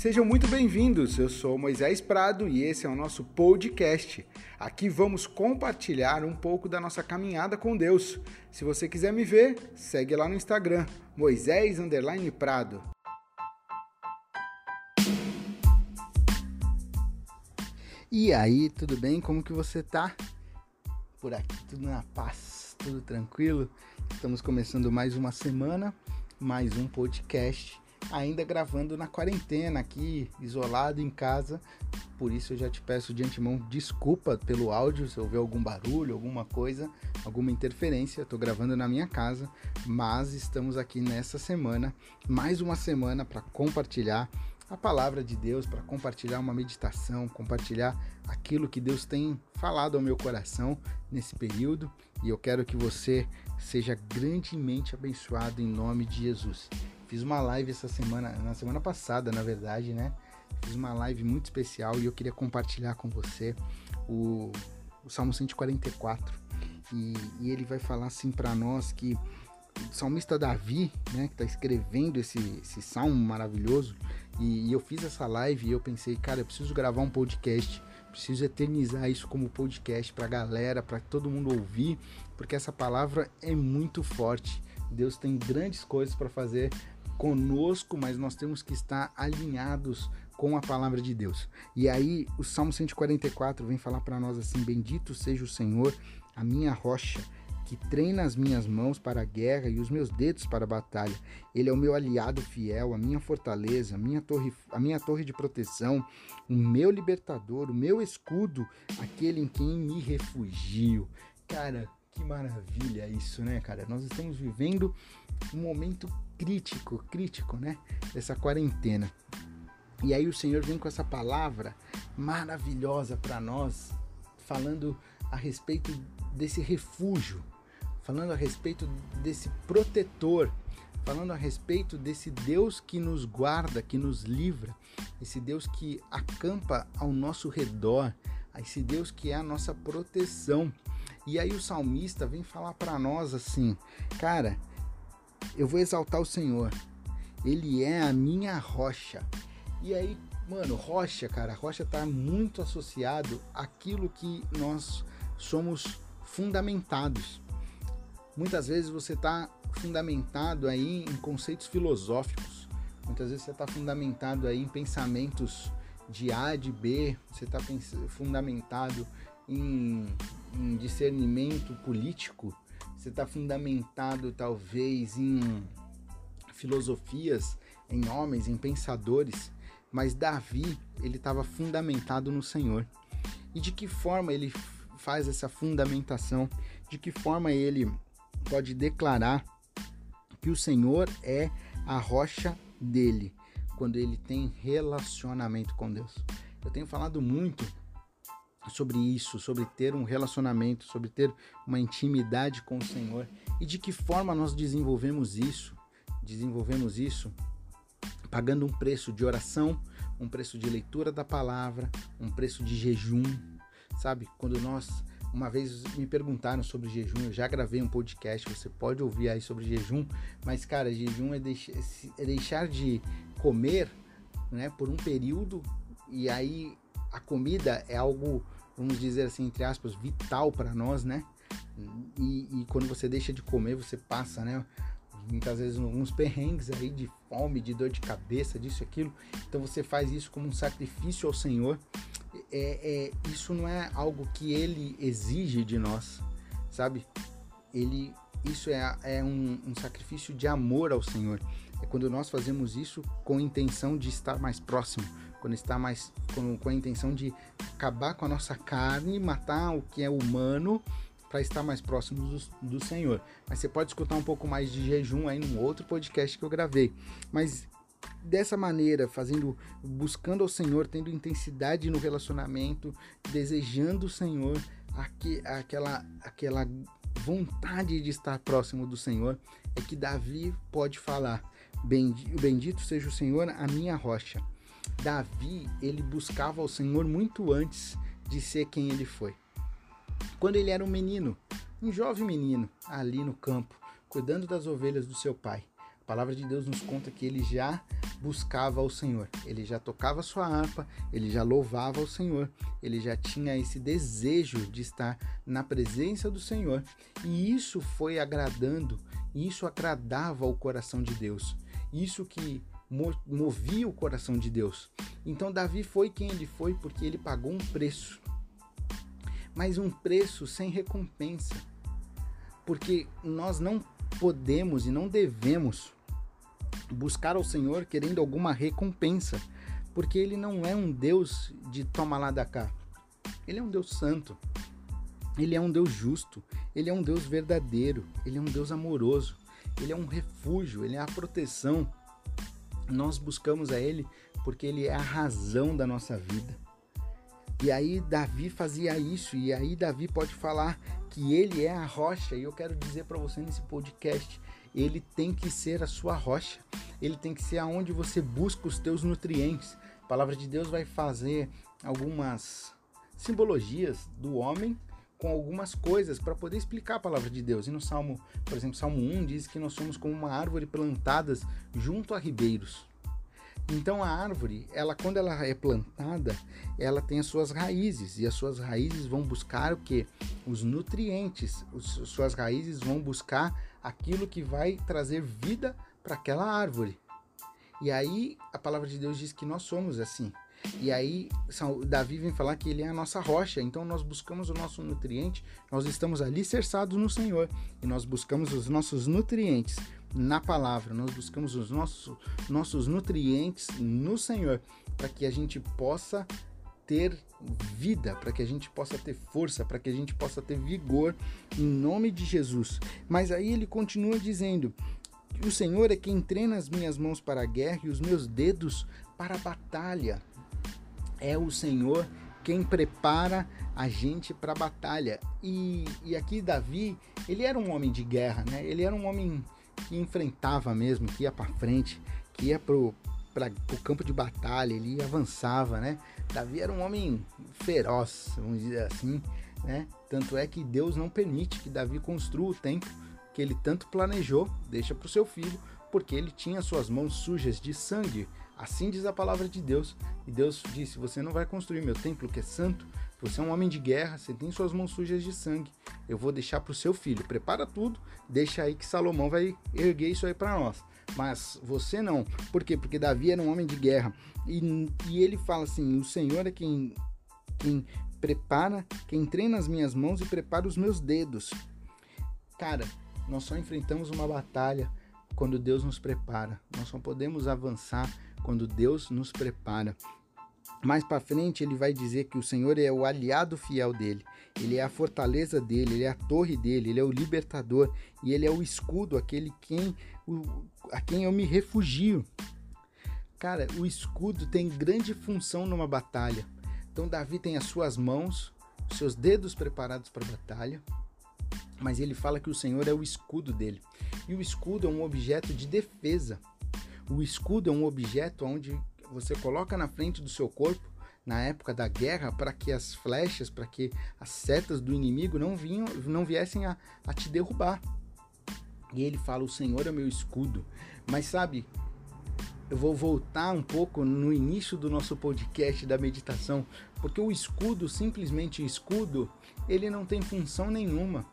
Sejam muito bem-vindos. Eu sou Moisés Prado e esse é o nosso podcast. Aqui vamos compartilhar um pouco da nossa caminhada com Deus. Se você quiser me ver, segue lá no Instagram, Moisés Prado. E aí, tudo bem? Como que você tá? Por aqui tudo na paz, tudo tranquilo. Estamos começando mais uma semana, mais um podcast ainda gravando na quarentena aqui, isolado em casa. Por isso eu já te peço de antemão desculpa pelo áudio, se houver algum barulho, alguma coisa, alguma interferência. Estou gravando na minha casa, mas estamos aqui nessa semana, mais uma semana para compartilhar a palavra de Deus, para compartilhar uma meditação, compartilhar aquilo que Deus tem falado ao meu coração nesse período. E eu quero que você seja grandemente abençoado em nome de Jesus. Fiz uma live essa semana, na semana passada, na verdade, né? Fiz uma live muito especial e eu queria compartilhar com você o, o Salmo 144. E, e ele vai falar assim para nós que o salmista Davi, né, que está escrevendo esse, esse salmo maravilhoso, e, e, eu fiz essa live e eu pensei, cara, eu preciso gravar um podcast, preciso eternizar isso como podcast para a galera, para todo mundo ouvir, porque essa palavra é muito forte. Deus tem grandes coisas para fazer conosco, mas nós temos que estar alinhados com a palavra de Deus. E aí, o Salmo 144 vem falar para nós assim: Bendito seja o Senhor, a minha rocha, que treina as minhas mãos para a guerra e os meus dedos para a batalha. Ele é o meu aliado fiel, a minha fortaleza, a minha torre, a minha torre de proteção, o meu libertador, o meu escudo, aquele em quem me refugio. Cara, que maravilha isso, né, cara? Nós estamos vivendo um momento crítico, crítico, né? Dessa quarentena. E aí o Senhor vem com essa palavra maravilhosa para nós, falando a respeito desse refúgio, falando a respeito desse protetor, falando a respeito desse Deus que nos guarda, que nos livra, esse Deus que acampa ao nosso redor, esse Deus que é a nossa proteção. E aí o salmista vem falar para nós assim, cara, eu vou exaltar o Senhor. Ele é a minha rocha. E aí, mano, rocha, cara, rocha tá muito associado àquilo que nós somos fundamentados. Muitas vezes você está fundamentado aí em conceitos filosóficos. Muitas vezes você está fundamentado aí em pensamentos de A, de B. Você está fundamentado em, em discernimento político, você está fundamentado talvez em filosofias, em homens, em pensadores, mas Davi ele estava fundamentado no Senhor. E de que forma ele faz essa fundamentação? De que forma ele pode declarar que o Senhor é a rocha dele quando ele tem relacionamento com Deus? Eu tenho falado muito sobre isso, sobre ter um relacionamento, sobre ter uma intimidade com o Senhor e de que forma nós desenvolvemos isso. Desenvolvemos isso pagando um preço de oração, um preço de leitura da palavra, um preço de jejum, sabe? Quando nós uma vez me perguntaram sobre jejum, eu já gravei um podcast, você pode ouvir aí sobre jejum, mas cara, jejum é, deix é deixar de comer, né, por um período e aí a comida é algo, vamos dizer assim, entre aspas, vital para nós, né? E, e, quando você deixa de comer, você passa, né? Muitas vezes alguns perrengues aí de fome, de dor de cabeça, disso aquilo. Então você faz isso como um sacrifício ao Senhor. É, é, isso não é algo que Ele exige de nós, sabe? Ele, isso é, é um, um sacrifício de amor ao Senhor. É quando nós fazemos isso com intenção de estar mais próximo, quando está mais com, com a intenção de acabar com a nossa carne, matar o que é humano para estar mais próximo do, do, Senhor. Mas você pode escutar um pouco mais de jejum aí num outro podcast que eu gravei. Mas dessa maneira, fazendo, buscando ao Senhor, tendo intensidade no relacionamento, desejando o Senhor, aquela, aquela vontade de estar próximo do Senhor, é que Davi pode falar: Bendito seja o Senhor, a minha rocha Davi, ele buscava o Senhor muito antes de ser quem ele foi. Quando ele era um menino, um jovem menino, ali no campo, cuidando das ovelhas do seu pai. A palavra de Deus nos conta que ele já buscava o Senhor. Ele já tocava sua harpa, ele já louvava o Senhor, ele já tinha esse desejo de estar na presença do Senhor. E isso foi agradando, isso agradava o coração de Deus. Isso que movia o coração de Deus. Então Davi foi quem ele foi porque ele pagou um preço. Mas um preço sem recompensa. Porque nós não podemos e não devemos buscar ao Senhor querendo alguma recompensa, porque ele não é um Deus de toma lá da cá. Ele é um Deus santo. Ele é um Deus justo, ele é um Deus verdadeiro, ele é um Deus amoroso, ele é um refúgio, ele é a proteção. Nós buscamos a ele porque ele é a razão da nossa vida. E aí Davi fazia isso, e aí Davi pode falar que ele é a rocha, e eu quero dizer para você nesse podcast, ele tem que ser a sua rocha. Ele tem que ser aonde você busca os teus nutrientes. A palavra de Deus vai fazer algumas simbologias do homem com algumas coisas para poder explicar a palavra de Deus. E no Salmo, por exemplo, Salmo 1 diz que nós somos como uma árvore plantadas junto a ribeiros. Então a árvore, ela quando ela é plantada, ela tem as suas raízes e as suas raízes vão buscar o que? Os nutrientes. As suas raízes vão buscar aquilo que vai trazer vida para aquela árvore. E aí a palavra de Deus diz que nós somos assim. E aí Davi vem falar que ele é a nossa rocha, então nós buscamos o nosso nutriente, nós estamos ali cerçados no Senhor e nós buscamos os nossos nutrientes na palavra, nós buscamos os nossos, nossos nutrientes no Senhor para que a gente possa ter vida, para que a gente possa ter força, para que a gente possa ter vigor em nome de Jesus. Mas aí ele continua dizendo: o Senhor é quem treina as minhas mãos para a guerra e os meus dedos para a batalha. É o Senhor quem prepara a gente para a batalha. E, e aqui Davi, ele era um homem de guerra, né? Ele era um homem que enfrentava mesmo, que ia para frente, que ia pro para o campo de batalha, ele avançava, né? Davi era um homem feroz, vamos dizer assim, né? Tanto é que Deus não permite que Davi construa o templo que ele tanto planejou, deixa para o seu filho, porque ele tinha suas mãos sujas de sangue. Assim diz a palavra de Deus. E Deus disse: Você não vai construir meu templo que é santo. Você é um homem de guerra, você tem suas mãos sujas de sangue. Eu vou deixar para o seu filho. Prepara tudo, deixa aí que Salomão vai erguer isso aí para nós. Mas você não. Por quê? Porque Davi era um homem de guerra. E, e ele fala assim: O Senhor é quem, quem prepara, quem treina as minhas mãos e prepara os meus dedos. Cara, nós só enfrentamos uma batalha quando Deus nos prepara. Nós só podemos avançar quando Deus nos prepara. Mais para frente ele vai dizer que o Senhor é o aliado fiel dele, ele é a fortaleza dele, ele é a torre dele, ele é o libertador e ele é o escudo, aquele quem o, a quem eu me refugio. Cara, o escudo tem grande função numa batalha. Então Davi tem as suas mãos, os seus dedos preparados para a batalha, mas ele fala que o Senhor é o escudo dele. E o escudo é um objeto de defesa. O escudo é um objeto onde você coloca na frente do seu corpo na época da guerra para que as flechas, para que as setas do inimigo não vinham, não viessem a, a te derrubar. E ele fala: "O Senhor é meu escudo". Mas sabe, eu vou voltar um pouco no início do nosso podcast da meditação, porque o escudo, simplesmente escudo, ele não tem função nenhuma.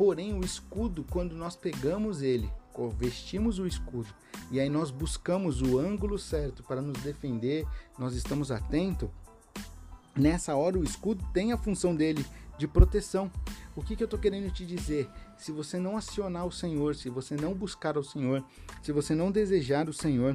Porém, o escudo, quando nós pegamos ele, vestimos o escudo e aí nós buscamos o ângulo certo para nos defender, nós estamos atentos, nessa hora o escudo tem a função dele de proteção. O que, que eu estou querendo te dizer? Se você não acionar o Senhor, se você não buscar o Senhor, se você não desejar o Senhor,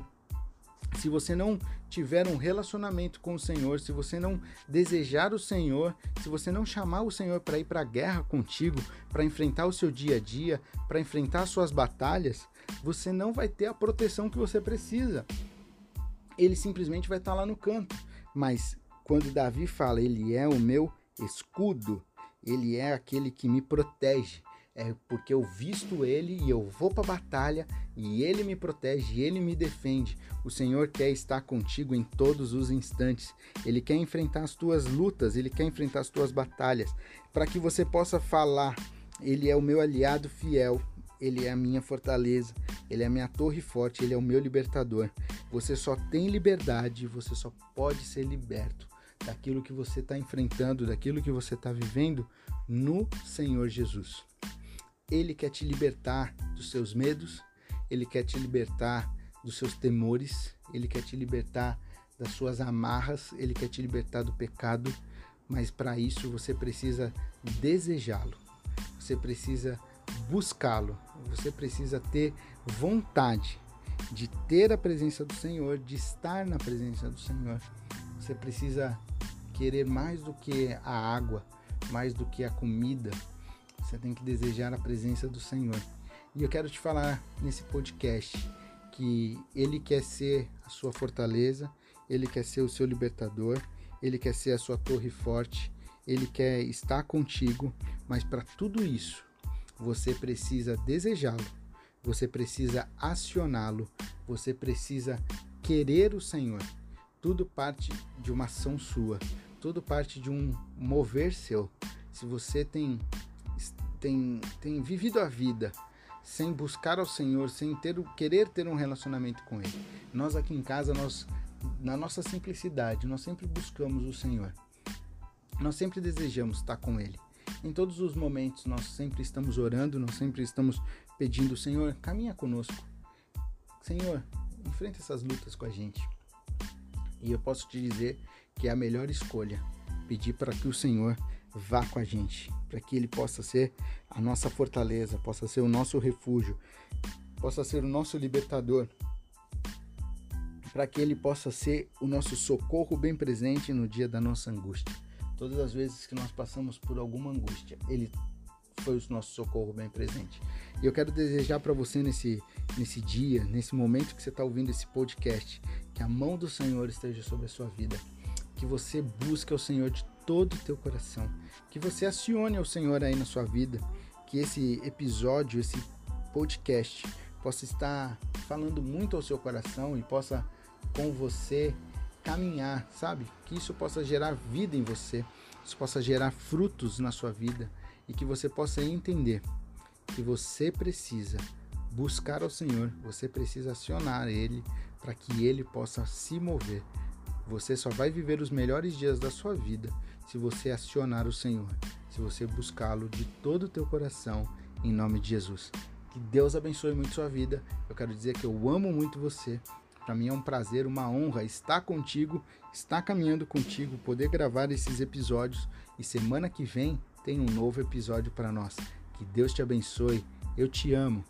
se você não tiver um relacionamento com o Senhor, se você não desejar o Senhor, se você não chamar o Senhor para ir para a guerra contigo, para enfrentar o seu dia a dia, para enfrentar as suas batalhas, você não vai ter a proteção que você precisa. Ele simplesmente vai estar lá no canto. Mas quando Davi fala, ele é o meu escudo, ele é aquele que me protege, é porque eu visto ele e eu vou para a batalha e ele me protege, ele me defende. O Senhor quer estar contigo em todos os instantes. Ele quer enfrentar as tuas lutas, ele quer enfrentar as tuas batalhas, para que você possa falar: ele é o meu aliado fiel, ele é a minha fortaleza, ele é a minha torre forte, ele é o meu libertador. Você só tem liberdade, você só pode ser liberto daquilo que você está enfrentando, daquilo que você está vivendo no Senhor Jesus. Ele quer te libertar dos seus medos, ele quer te libertar dos seus temores, ele quer te libertar das suas amarras, ele quer te libertar do pecado, mas para isso você precisa desejá-lo, você precisa buscá-lo, você precisa ter vontade de ter a presença do Senhor, de estar na presença do Senhor. Você precisa querer mais do que a água, mais do que a comida. Você tem que desejar a presença do Senhor. E eu quero te falar nesse podcast que Ele quer ser a sua fortaleza, Ele quer ser o seu libertador, Ele quer ser a sua torre forte, Ele quer estar contigo, mas para tudo isso você precisa desejá-lo, você precisa acioná-lo, você precisa querer o Senhor. Tudo parte de uma ação sua, tudo parte de um mover seu. Se você tem, tem, tem vivido a vida sem buscar ao Senhor, sem ter, querer ter um relacionamento com Ele, nós aqui em casa, nós, na nossa simplicidade, nós sempre buscamos o Senhor. Nós sempre desejamos estar com Ele. Em todos os momentos nós sempre estamos orando, nós sempre estamos pedindo, Senhor, caminha conosco. Senhor, enfrenta essas lutas com a gente. E eu posso te dizer que é a melhor escolha pedir para que o Senhor vá com a gente, para que ele possa ser a nossa fortaleza, possa ser o nosso refúgio, possa ser o nosso libertador, para que ele possa ser o nosso socorro bem presente no dia da nossa angústia. Todas as vezes que nós passamos por alguma angústia, Ele foi o nosso socorro bem presente. E eu quero desejar para você nesse, nesse dia, nesse momento que você está ouvindo esse podcast, que a mão do Senhor esteja sobre a sua vida, que você busque o Senhor de todo o teu coração, que você acione o Senhor aí na sua vida, que esse episódio, esse podcast possa estar falando muito ao seu coração e possa com você caminhar, sabe? Que isso possa gerar vida em você, isso possa gerar frutos na sua vida. E que você possa entender que você precisa buscar ao Senhor, você precisa acionar Ele para que Ele possa se mover. Você só vai viver os melhores dias da sua vida se você acionar o Senhor, se você buscá-lo de todo o teu coração, em nome de Jesus. Que Deus abençoe muito sua vida. Eu quero dizer que eu amo muito você para mim é um prazer, uma honra estar contigo, estar caminhando contigo, poder gravar esses episódios e semana que vem tem um novo episódio para nós. Que Deus te abençoe. Eu te amo.